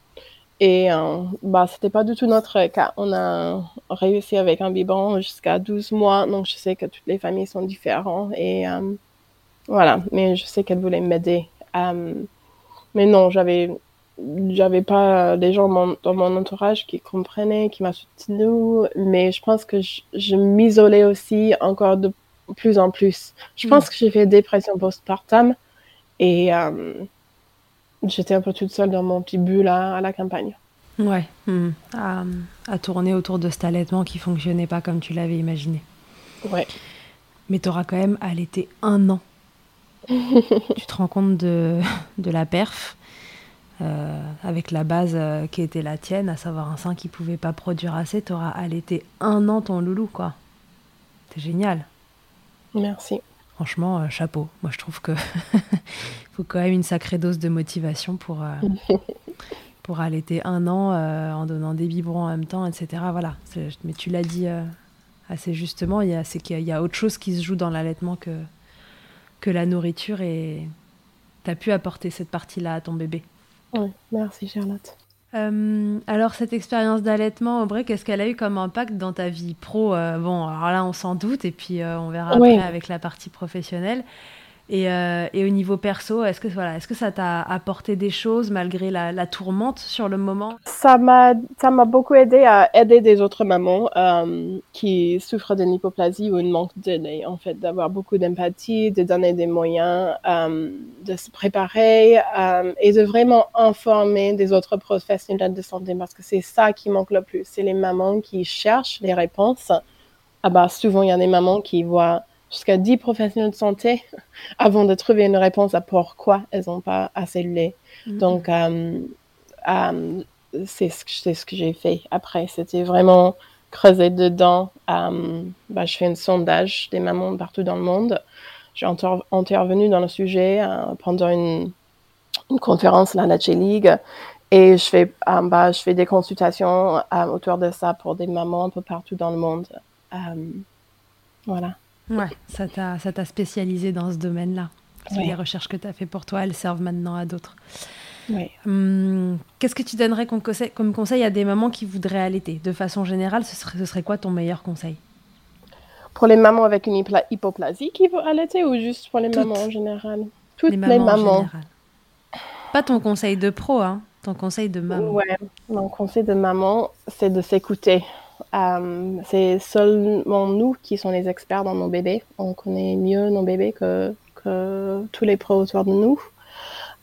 Et euh, bah, c'était pas du tout notre cas. On a réussi avec un biberon jusqu'à 12 mois, donc je sais que toutes les familles sont différentes. Et euh, voilà, mais je sais qu'elle voulait m'aider. Euh, mais non, j'avais j'avais pas des gens mon- dans mon entourage qui comprenaient, qui m'a soutenu, mais je pense que je, je m'isolais aussi encore de plus en plus. Je pense que j'ai fait dépression postpartum et euh, j'étais un peu toute seule dans mon petit bulle à, à la campagne. Ouais. hmm. À, à tourner autour de cet allaitement qui fonctionnait pas comme tu l'avais imaginé. Ouais. Mais tu auras quand même allaité un an. tu te rends compte de, de la perf euh, avec la base euh, qui était la tienne, à savoir un sein qui pouvait pas produire assez. Tu auras allaité un an ton loulou, quoi. C'est génial. Merci. Franchement, euh, chapeau. Moi, je trouve que faut quand même une sacrée dose de motivation pour, pour allaiter un an en donnant des biberons en même temps, etc. Voilà. Mais tu l'as dit assez justement, il y a, c'est qu'il y a autre chose qui se joue dans l'allaitement que, que la nourriture et tu as pu apporter cette partie-là à ton bébé. Oui, merci Charlotte. Euh, alors, cette expérience d'allaitement, Aubrey, qu'est-ce qu'elle a eu comme impact dans ta vie pro? Euh, Bon, alors là, on s'en doute, et puis euh, on verra après avec la partie professionnelle. Et, euh, et au niveau perso, est-ce que, voilà, est-ce que ça t'a apporté des choses malgré la, tourmente sur le moment? Ça m'a, beaucoup aidé à aider des autres mamans euh, qui souffrent d'une hypoplasie ou une manque de lait, en fait, d'avoir beaucoup d'empathie, de donner des moyens, euh, de se préparer et de vraiment informer des autres professionnels de santé parce que c'est ça qui manque le plus. C'est les mamans qui cherchent les réponses. Ah bah, souvent, il y a des mamans qui voient jusqu'à 10 professionnels de santé avant de trouver une réponse à pourquoi elles n'ont pas assez de lait. Donc, euh, euh, c'est ce que, c'est ce que j'ai fait après. C'était vraiment creuser dedans. Euh, bah, je fais un sondage des mamans partout dans le monde. J'ai inter- intervenu dans le sujet pendant une, une conférence, la Lache League. Et je fais, bah, je fais des consultations autour de ça pour des mamans un peu partout dans le monde. Voilà. Ouais, ça t'a, ça t'a spécialisé dans ce domaine-là. Ouais. Les recherches que tu as fait pour toi, elles servent maintenant à d'autres. Hum, qu'est-ce que tu donnerais comme conseil, comme conseil à des mamans qui voudraient allaiter? De façon générale, ce serait, ce serait quoi ton meilleur conseil? Pour les mamans avec une hypoplasie qui veulent allaiter ou juste pour les Toutes. mamans en général? Toutes les les mamans. mamans, en général. Pas ton conseil de pro, hein, ton conseil de maman. Ouais, mon conseil de maman, c'est de s'écouter. Euh, c'est seulement nous qui sommes les experts dans nos bébés. On connaît mieux nos bébés que, que tous les pros autour de nous.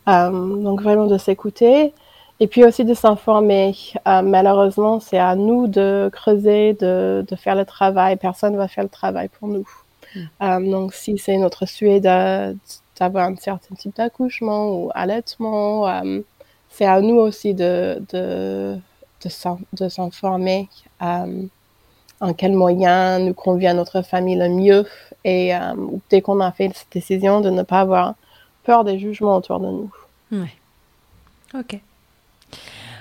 Euh, donc vraiment de s'écouter et puis aussi de s'informer. Euh, malheureusement, c'est à nous de creuser, de, de faire le travail. Personne ne va faire le travail pour nous. Euh, donc si c'est notre souhait d'avoir un certain type d'accouchement ou allaitement, c'est à nous aussi de, de, de, s'informer euh, en quels moyens nous convient notre famille le mieux et euh, dès qu'on a fait cette décision de ne pas avoir peur des jugements autour de nous. Ouais. Ok.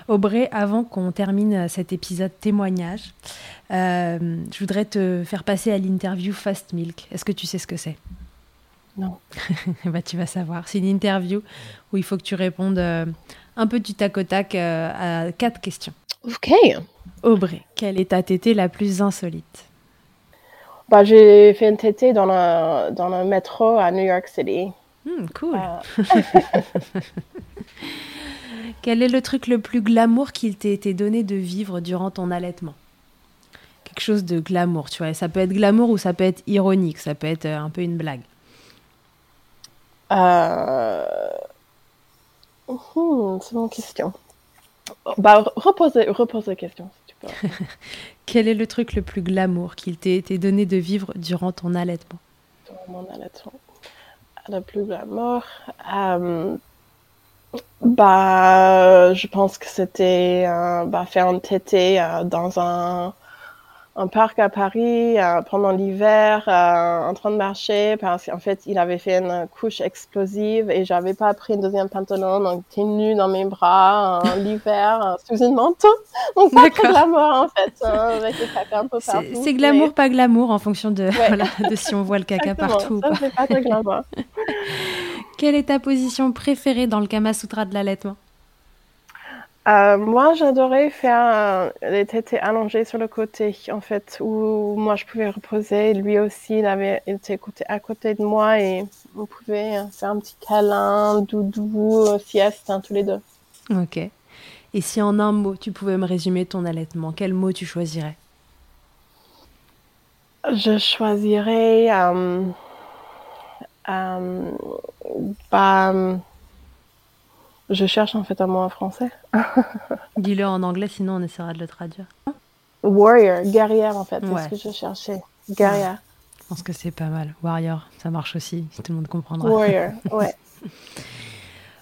Aubrey, avant qu'on termine cet épisode témoignage, euh, je voudrais te faire passer à l'interview Fast Milk. Est-ce que tu sais ce que c'est? Non. bah, Tu vas savoir. C'est une interview où il faut que tu répondes euh, un peu du tac au tac euh, à quatre questions. Ok. Aubrey, quelle est ta tétée la plus insolite? Bah, j'ai fait une tétée dans le, dans le métro à New York City. Hmm, Cool. Euh, Quel est le truc le plus glamour qu'il t'ait été donné de vivre durant ton allaitement? Quelque chose de glamour, tu vois. Ça peut être glamour ou ça peut être ironique, ça peut être euh, un peu une blague. Euh... hmm, c'est mon question. Bah, repose, repose la question, si tu peux. Quel est le truc le plus glamour qu'il t'ait été donné de vivre durant ton allaitement? Dans mon allaitement. Le plus glamour. Euh, bah, je pense que c'était euh, bah, faire un tété euh, dans un, un parc à Paris euh, pendant l'hiver, euh, en train de marcher, parce qu'en fait, il avait fait une couche explosive et j'avais pas pris un deuxième pantalon, donc j'étais nue dans mes bras euh, l'hiver sous une manteau. Donc, pas très glamour en fait, hein, avec le caca un peu C'est partout. c'est glamour, mais- pas glamour, en fonction de, voilà, de si on voit le caca partout ou ça, pas. c'est pas très glamour. Quelle est ta position préférée dans le Kama Sutra de l'allaitement? Euh, moi, j'adorais faire euh, les tétés allongés sur le côté, en fait, où moi je pouvais reposer. Lui aussi, il avait il était à côté de moi et on pouvait euh, faire un petit câlin, doudou, sieste, hein, tous les deux. Ok. Et si en un mot, tu pouvais me résumer ton allaitement, quel mot tu choisirais? Je choisirais. euh, euh, bah, je cherche en fait un mot en français. Dis-le en anglais, sinon on essaiera de le traduire. Warrior, guerrière en fait, c'est Ouais. ce que je cherchais. Guerrière, Je pense que c'est pas mal. Warrior, ça marche aussi, si tout le monde comprendra. warrior, ouais.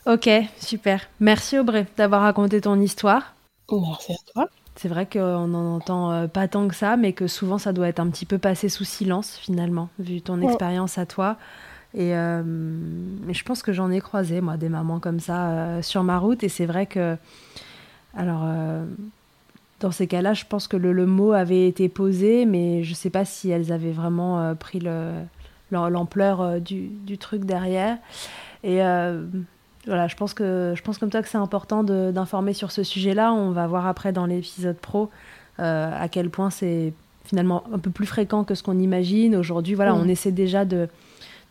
Ok, super. Merci Aubrey d'avoir raconté ton histoire. Merci à toi. C'est vrai qu'on n'en entend euh, pas tant que ça, mais que souvent ça doit être un petit peu passé sous silence finalement, vu ton Ouais. expérience à toi. Et, euh, je pense que j'en ai croisé, moi, des mamans comme ça euh, sur ma route. Et c'est vrai que, alors, euh, dans ces cas-là, je pense que le, le mot avait été posé, mais je ne sais pas si elles avaient vraiment pris le- l'am- l'ampleur du, du truc derrière. Et voilà, je pense, que, je pense comme toi que c'est important d'informer sur ce sujet-là. On va voir après dans l'épisode pro à quel point c'est finalement un peu plus fréquent que ce qu'on imagine. Aujourd'hui, voilà, Mm. on essaie déjà de,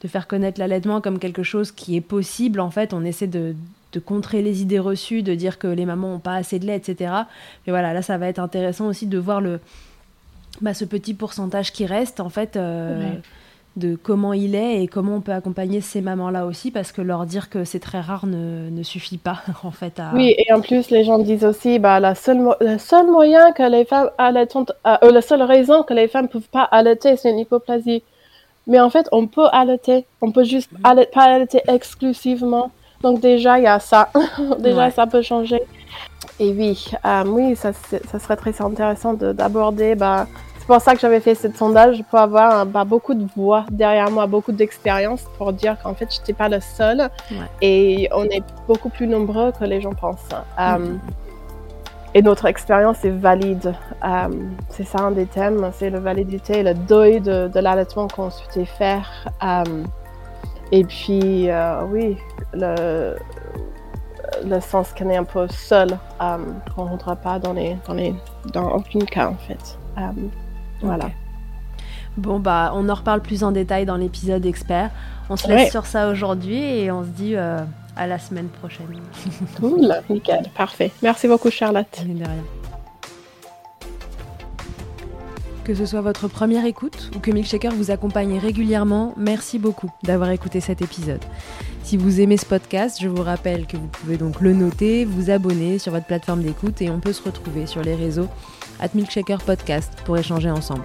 de faire connaître l'allaitement comme quelque chose qui est possible. En fait, on essaie de, de contrer les idées reçues, de dire que les mamans n'ont pas assez de lait, etc. Mais voilà, là, ça va être intéressant aussi de voir le, bah, ce petit pourcentage qui reste, en fait, euh, Ouais. de comment il est et comment on peut accompagner ces mamans-là aussi, parce que leur dire que c'est très rare ne, ne suffit pas, en fait. À... Oui, et en plus, les gens disent aussi, bah, la seule, le seul moyen que les femmes allaitantes, euh, euh, la seule raison que les femmes ne peuvent pas allaiter, c'est une hypoplasie. Mais en fait, on peut allaiter. On peut juste pas allaiter exclusivement. Donc déjà, il y a ça. déjà, Ouais. ça peut changer. Et oui, euh, oui, ça, serait très intéressant de- d'aborder. Bah, c'est pour ça que j'avais fait ce sondage, pour avoir euh, bah, beaucoup de voix derrière moi, beaucoup d'expérience pour dire qu'en fait, je n'étais pas le seul. Ouais. Et on est beaucoup plus nombreux que les gens pensent. Euh, Mhm. Et notre expérience est valide. Euh, c'est ça un des thèmes, c'est la validité, le deuil de, de l'allaitement qu'on souhaitait faire. Euh, et puis, euh, oui, le, le sens qu'on est un peu seul, euh, qu'on ne rentre pas dans, les, dans, les, dans aucun cas, en fait. Voilà. Bon, bah, on en reparle plus en détail dans l'épisode expert. On se laisse Ouais. sur ça aujourd'hui et on se dit euh, à la semaine prochaine. Cool, nickel, parfait. Merci beaucoup, Charlotte. De rien. Que ce soit votre première écoute ou que Milkshaker vous accompagne régulièrement, merci beaucoup d'avoir écouté cet épisode. Si vous aimez ce podcast, je vous rappelle que vous pouvez donc le noter, vous abonner sur votre plateforme d'écoute et on peut se retrouver sur les réseaux at Milkshaker Podcast pour échanger ensemble.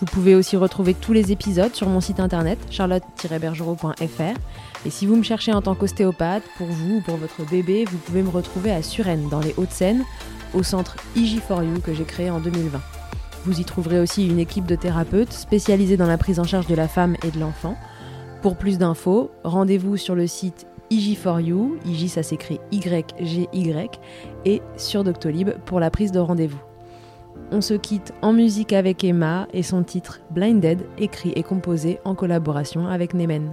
Vous pouvez aussi retrouver tous les épisodes sur mon site internet charlotte-bergerot.fr et si vous me cherchez en tant qu'ostéopathe, pour vous ou pour votre bébé, vous pouvez me retrouver à Suresnes dans les Hauts-de-Seine au centre IG4U que j'ai créé en 2020. Vous y trouverez aussi une équipe de thérapeutes spécialisés dans la prise en charge de la femme et de l'enfant. Pour plus d'infos, rendez-vous sur le site IG4U, IG ça s'écrit YGY, et sur Doctolib pour la prise de rendez-vous. On se quitte en musique avec Emma et son titre Blinded, écrit et composé en collaboration avec Nemen.